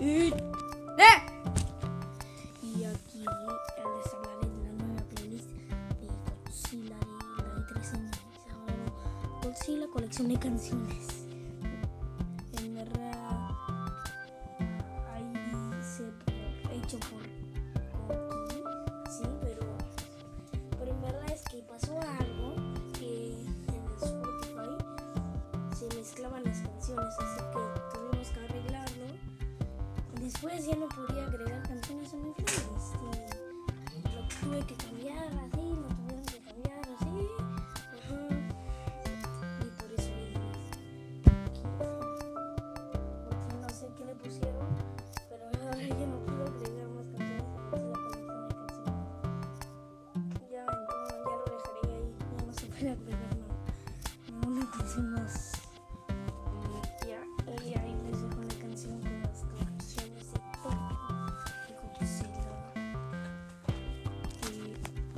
¡Eh! Y aquí les hablaré de la nueva playlist de Godzilla de la de 3 años. Godzilla colección de canciones. En verdad, ahí dice hecho por Godzilla, sí, pero, pero en verdad es que pasó algo que en Spotify se mezclaban las canciones así. Después ya no podía agregar canciones a mi playlist y lo tuve que